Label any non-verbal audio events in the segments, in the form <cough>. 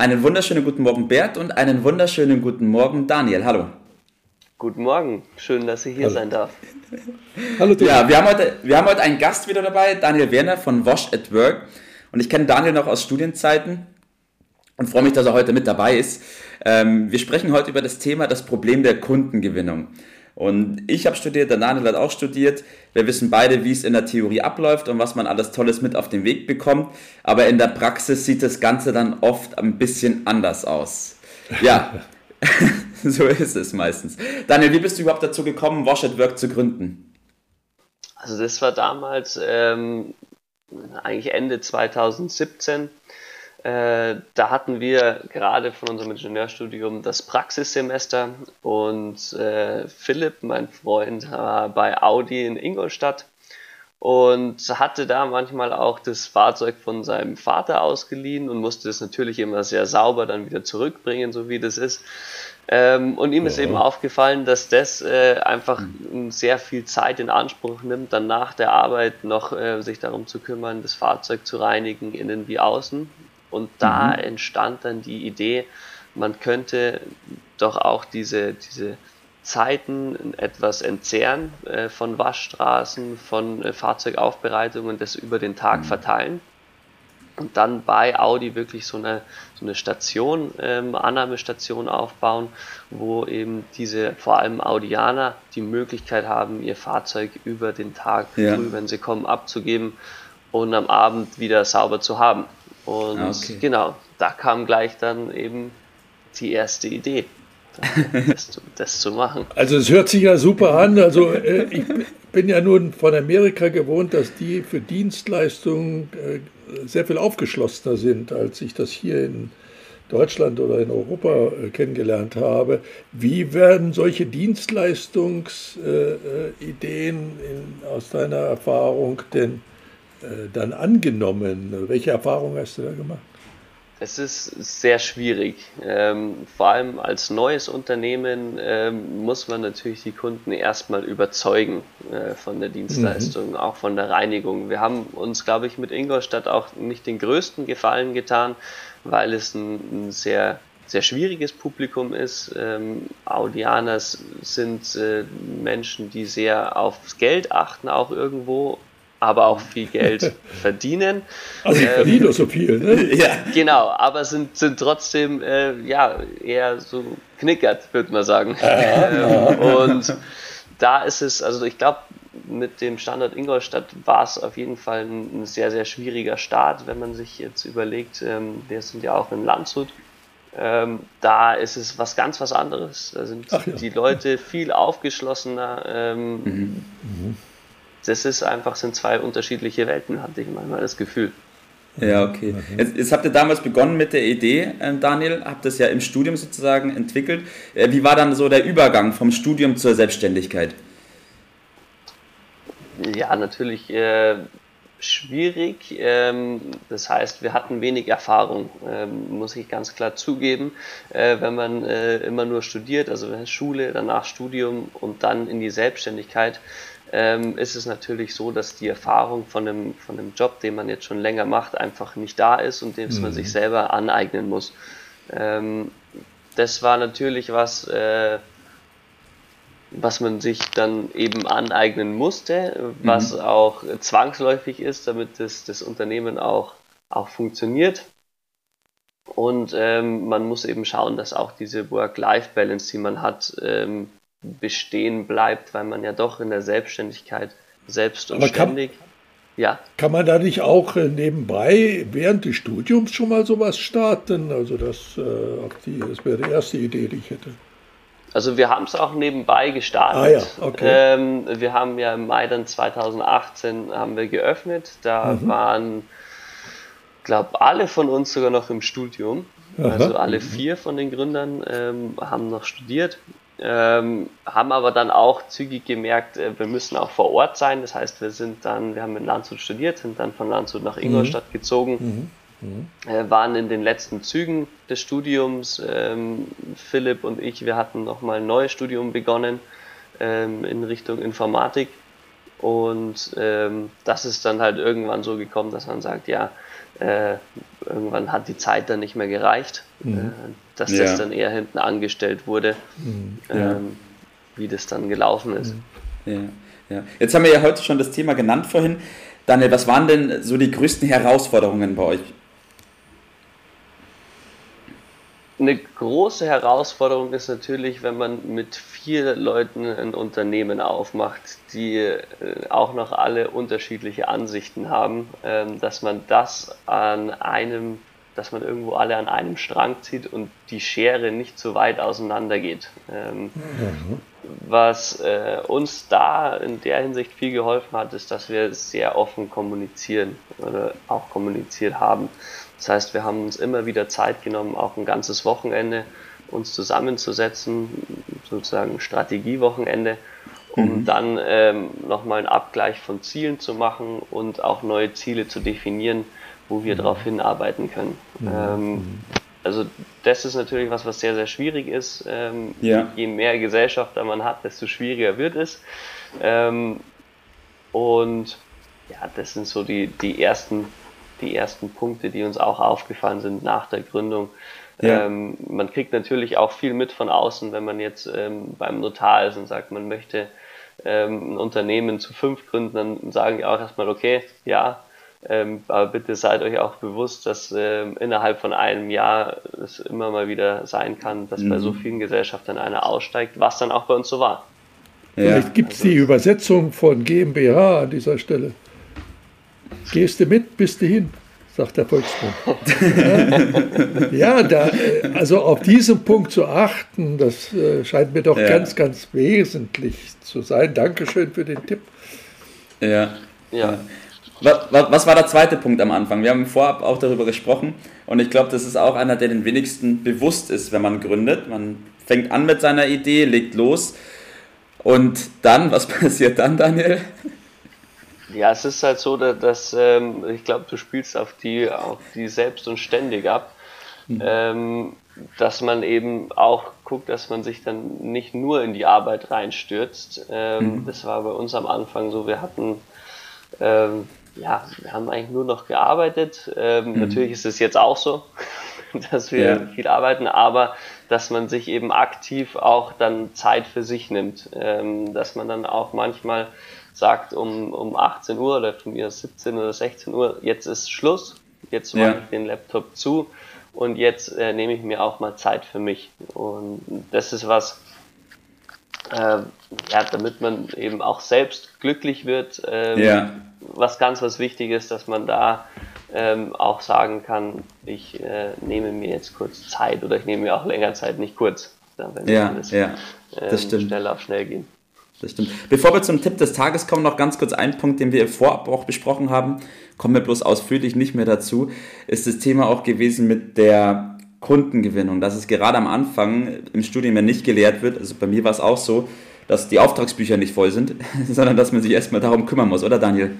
Einen wunderschönen guten Morgen, Bert, und einen wunderschönen guten Morgen, Daniel. Hallo. Guten Morgen, schön, dass ich hier Hallo. sein darf. Hallo, Tobi. Ja, wir haben, heute, wir haben heute einen Gast wieder dabei, Daniel Werner von Wash at Work. Und ich kenne Daniel noch aus Studienzeiten und freue mich, dass er heute mit dabei ist. Ähm, wir sprechen heute über das Thema das Problem der Kundengewinnung. Und ich habe studiert, der Daniel hat auch studiert. Wir wissen beide, wie es in der Theorie abläuft und was man alles Tolles mit auf den Weg bekommt. Aber in der Praxis sieht das Ganze dann oft ein bisschen anders aus. Ja, <laughs> <laughs> so ist es meistens. Daniel, wie bist du überhaupt dazu gekommen, Wash at Work zu gründen? Also das war damals ähm, eigentlich Ende 2017 äh, da hatten wir gerade von unserem Ingenieurstudium das Praxissemester und äh, Philipp, mein Freund, war bei Audi in Ingolstadt und hatte da manchmal auch das Fahrzeug von seinem Vater ausgeliehen und musste es natürlich immer sehr sauber dann wieder zurückbringen, so wie das ist. Ähm, und ihm ist eben aufgefallen, dass das äh, einfach mhm. sehr viel Zeit in Anspruch nimmt, dann nach der Arbeit noch äh, sich darum zu kümmern, das Fahrzeug zu reinigen, innen wie außen. Und da mhm. entstand dann die Idee, man könnte doch auch diese, diese Zeiten etwas entzehren äh, von Waschstraßen, von äh, Fahrzeugaufbereitungen, das über den Tag mhm. verteilen und dann bei Audi wirklich so eine, so eine Station, ähm, Annahmestation aufbauen, wo eben diese vor allem Audianer die Möglichkeit haben, ihr Fahrzeug über den Tag ja. früh, wenn sie kommen, abzugeben und am Abend wieder sauber zu haben. Und ah, okay. genau, da kam gleich dann eben die erste Idee, das, zu, das zu machen. <laughs> Also es hört sich ja super an. Also äh, ich bin ja nun von Amerika gewohnt, dass die für Dienstleistungen äh, sehr viel aufgeschlossener sind, als ich das hier in Deutschland oder in Europa äh, kennengelernt habe. Wie werden solche Dienstleistungsideen aus deiner Erfahrung denn äh, dann angenommen? Welche Erfahrungen hast du da gemacht? Es ist sehr schwierig. Ähm, vor allem als neues Unternehmen ähm, muss man natürlich die Kunden erstmal überzeugen äh, von der Dienstleistung, mhm. auch von der Reinigung. Wir haben uns, glaube ich, mit Ingolstadt auch nicht den größten Gefallen getan, weil es ein, ein sehr sehr schwieriges Publikum ist. Ähm, Audianers sind äh, Menschen, die sehr aufs Geld achten, auch irgendwo aber auch viel Geld <laughs> verdienen. Aber sie ähm, so viel, ne? <laughs> ja. <laughs> Genau, aber sind, sind trotzdem äh, ja, eher so knickert, würde man sagen. ähm, und da ist es, also ich glaube, mit dem Standort Ingolstadt war es auf jeden Fall ein, ein, sehr, sehr schwieriger Start, wenn man sich jetzt überlegt, ähm, wir sind ja auch in Landshut. Ähm, da ist es was ganz was anderes. Da sind ja. die Leute viel aufgeschlossener. Ähm, mhm. Mhm das ist einfach, sind zwei unterschiedliche Welten, hatte ich manchmal das Gefühl. Ja, okay. Jetzt, jetzt, habt ihr damals begonnen mit der Idee, äh, Daniel, habt das ja im Studium sozusagen entwickelt. Äh, wie war dann so der Übergang vom Studium zur Selbstständigkeit? Ja, natürlich äh, schwierig. Ähm, das heißt, wir hatten wenig Erfahrung, ähm, muss ich ganz klar zugeben. Äh, wenn man äh, immer nur studiert, also Schule, danach Studium und dann in die Selbstständigkeit, ähm, ist es natürlich so, dass die Erfahrung von einem, von einem Job, den man jetzt schon länger macht, einfach nicht da ist und den mhm. man sich selber aneignen muss. Ähm, das war natürlich was, äh, was man sich dann eben aneignen musste, was mhm. auch zwangsläufig ist, damit das, das Unternehmen auch, auch funktioniert. Und ähm, man muss eben schauen, dass auch diese Work-Life-Balance, die man hat, ähm, bestehen bleibt, weil man ja doch in der Selbstständigkeit selbst und ständig. Ja. Kann man da nicht auch äh, nebenbei während des Studiums schon mal sowas starten? Also das, äh, die, das wäre die erste Idee, die ich hätte. Also wir haben es auch nebenbei gestartet. Ah, ja, okay. Ähm, wir haben ja im Mai dann 2018 haben wir geöffnet. Da mhm. waren, glaube alle von uns sogar noch im Studium. Aha. Also alle vier von den Gründern ähm, haben noch studiert, ähm, haben aber dann auch zügig gemerkt, äh, wir müssen auch vor Ort sein. Das heißt, wir sind dann, wir haben in Landshut studiert, sind dann von Landshut nach Ingolstadt mhm. gezogen, mhm. Mhm. Äh, waren in den letzten Zügen des Studiums. Ähm, Philipp und ich, wir hatten nochmal ein neues Studium begonnen ähm, in Richtung Informatik. Und ähm, das ist dann halt irgendwann so gekommen, dass man sagt, ja, äh, irgendwann hat die Zeit dann nicht mehr gereicht, mhm. äh, dass ja. das dann eher hinten angestellt wurde, mhm. ähm, wie das dann gelaufen ist. Mhm. Ja. Ja. Jetzt haben wir ja heute schon das Thema genannt vorhin. Daniel, was waren denn so die größten Herausforderungen bei euch? Eine große Herausforderung ist natürlich, wenn man mit vier Leuten ein Unternehmen aufmacht, die äh, auch noch alle unterschiedliche Ansichten haben, ähm, dass man das an einem, dass man irgendwo alle an einem Strang zieht und die Schere nicht zu weit auseinander geht. Ähm, mhm. Was äh, uns da in der Hinsicht viel geholfen hat, ist, dass wir sehr offen kommunizieren oder auch kommuniziert haben. Das heißt, wir haben uns immer wieder Zeit genommen, auch ein ganzes Wochenende uns zusammenzusetzen, sozusagen Strategiewochenende, um mhm. dann ähm, nochmal einen Abgleich von Zielen zu machen und auch neue Ziele zu definieren, wo wir mhm. darauf hinarbeiten können. Mhm. Ähm, mhm. Also das ist natürlich was, was sehr, sehr schwierig ist. Ähm, ja. Je mehr Gesellschafter man hat, desto schwieriger wird es. Ähm, und ja, das sind so die, die ersten die ersten Punkte, die uns auch aufgefallen sind nach der Gründung. Ja. Ähm, man kriegt natürlich auch viel mit von außen, wenn man jetzt ähm, beim Notar ist und sagt, man möchte ähm, ein Unternehmen zu fünf gründen, dann sagen die auch erstmal, okay, ja, ähm, aber bitte seid euch auch bewusst, dass ähm, innerhalb von einem Jahr es immer mal wieder sein kann, dass mhm. bei so vielen Gesellschaften einer aussteigt, was dann auch bei uns so war. Ja. Vielleicht gibt es also, die Übersetzung von GmbH an dieser Stelle. Gehst du mit, bist du hin, sagt der Volksmund. <laughs> ja, da, also auf diesen Punkt zu achten, das äh, scheint mir doch ja. ganz, ganz wesentlich zu sein. Dankeschön für den Tipp. Ja. ja. Was war der zweite Punkt am Anfang? Wir haben vorab auch darüber gesprochen und ich glaube, das ist auch einer, der den wenigsten bewusst ist, wenn man gründet. Man fängt an mit seiner Idee, legt los und dann, was <laughs> passiert dann, Daniel? Ja, es ist halt so, dass, ähm, ich glaube, du spielst auf die, auf die selbst und ständig ab. Mhm. Ähm, dass man eben auch guckt, dass man sich dann nicht nur in die Arbeit reinstürzt. Ähm, mhm. Das war bei uns am Anfang so, wir hatten, ähm, ja, wir haben eigentlich nur noch gearbeitet. Ähm, mhm. Natürlich ist es jetzt auch so, <laughs> dass wir ja. viel arbeiten, aber dass man sich eben aktiv auch dann Zeit für sich nimmt. Ähm, dass man dann auch manchmal sagt um, um 18 Uhr oder von mir 17 oder 16 Uhr, jetzt ist Schluss, jetzt mache ja. ich den Laptop zu und jetzt äh, nehme ich mir auch mal Zeit für mich. Und das ist was, äh, ja, damit man eben auch selbst glücklich wird, ähm, ja. was ganz was wichtig ist, dass man da ähm, auch sagen kann, ich äh, nehme mir jetzt kurz Zeit oder ich nehme mir auch länger Zeit, nicht kurz. wenn ja, alles ja, das ähm, stimmt. schnell auf schnell gehen. Das stimmt. Bevor wir zum Tipp des Tages kommen, noch ganz kurz ein Punkt, den wir vorab auch besprochen haben, kommen wir bloß ausführlich nicht mehr dazu, ist das Thema auch gewesen mit der Kundengewinnung, dass es gerade am Anfang im Studium ja nicht gelehrt wird, also bei mir war es auch so, dass die Auftragsbücher nicht voll sind, <laughs> sondern dass man sich erstmal darum kümmern muss, oder Daniel?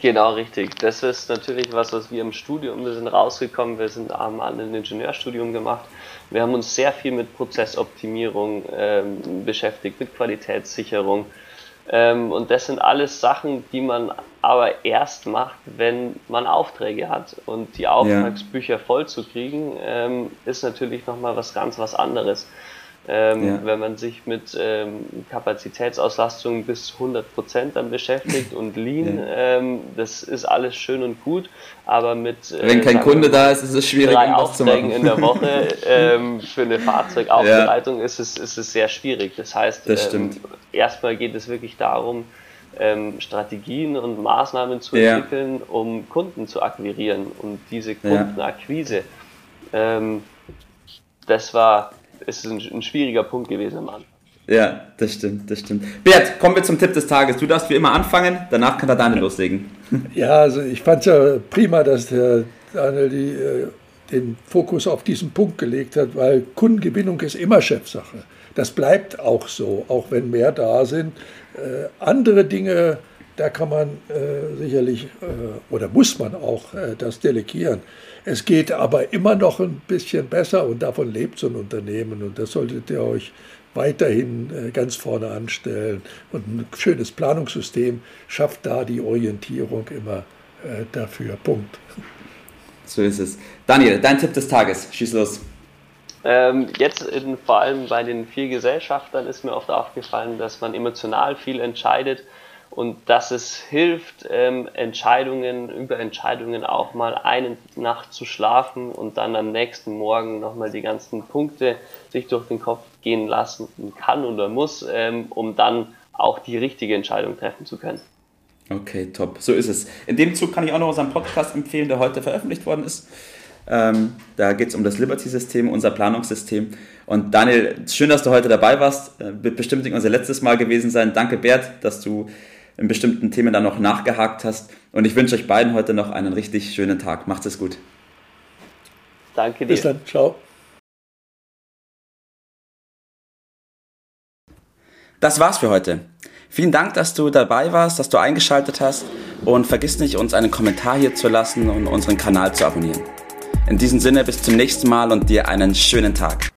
Genau, richtig. Das ist natürlich was, was wir im Studium, wir sind rausgekommen, wir sind haben alle ein Ingenieurstudium gemacht. Wir haben uns sehr viel mit Prozessoptimierung ähm, beschäftigt, mit Qualitätssicherung. Ähm, und das sind alles Sachen, die man aber erst macht, wenn man Aufträge hat. Und die Auftragsbücher voll zu kriegen, ähm, ist natürlich nochmal was ganz was anderes. Ähm, ja. Wenn man sich mit ähm, Kapazitätsauslastung bis 100 Prozent dann beschäftigt und Lean, ja. ähm, das ist alles schön und gut, aber mit äh, wenn kein Kunde da ist, ist es schwierig, drei Aufträgen in der Woche <laughs> ähm, für eine Fahrzeugaufbereitung ja. ist es ist es sehr schwierig. Das heißt, das ähm, erstmal geht es wirklich darum, ähm, Strategien und Maßnahmen zu entwickeln, um Kunden zu akquirieren und diese Kundenakquise. das war ist ein, ein schwieriger Punkt gewesen am Anfang. Ja, das stimmt, das stimmt. Bert, kommen wir zum Tipp des Tages. Du darfst wie immer anfangen, danach kann der Daniel loslegen. <laughs> Ja, also ich fand es ja prima, dass der Daniel die, äh, den Fokus auf diesen Punkt gelegt hat, weil Kundengewinnung ist immer Chefsache. Das bleibt auch so, auch wenn mehr da sind. Äh, andere Dinge, da kann man äh, sicherlich äh, oder muss man auch äh, das delegieren. Es geht aber immer noch ein bisschen besser und davon lebt so ein Unternehmen und das solltet ihr euch weiterhin äh, ganz vorne anstellen. Und ein schönes Planungssystem schafft da die Orientierung immer äh, dafür. Punkt. So ist es. Daniel, dein Tipp des Tages, schieß los. Ähm, jetzt in, vor allem bei den vier Gesellschaftern ist mir oft aufgefallen, dass man emotional viel entscheidet und dass es hilft, ähm, Entscheidungen über Entscheidungen auch mal eine Nacht zu schlafen und dann am nächsten Morgen nochmal die ganzen Punkte sich durch den Kopf gehen lassen kann oder muss, ähm, um dann auch die richtige Entscheidung treffen zu können. Okay, top. So ist es. In dem Zug kann ich auch noch unseren Podcast empfehlen, der heute veröffentlicht worden ist. Ähm, da geht es um das Liberty-System, unser Planungssystem. Und Daniel, schön, dass du heute dabei warst. Äh, wird bestimmt nicht unser letztes Mal gewesen sein. Danke, Bert, dass du in bestimmten Themen dann noch nachgehakt hast. Und ich wünsche euch beiden heute noch einen richtig schönen Tag. Macht es gut. Danke dir. Bis dann. Ciao. Das war's für heute. Vielen Dank, dass du dabei warst, dass du eingeschaltet hast und vergiss nicht, uns einen Kommentar hier zu lassen und unseren Kanal zu abonnieren. In diesem Sinne bis zum nächsten Mal und dir einen schönen Tag.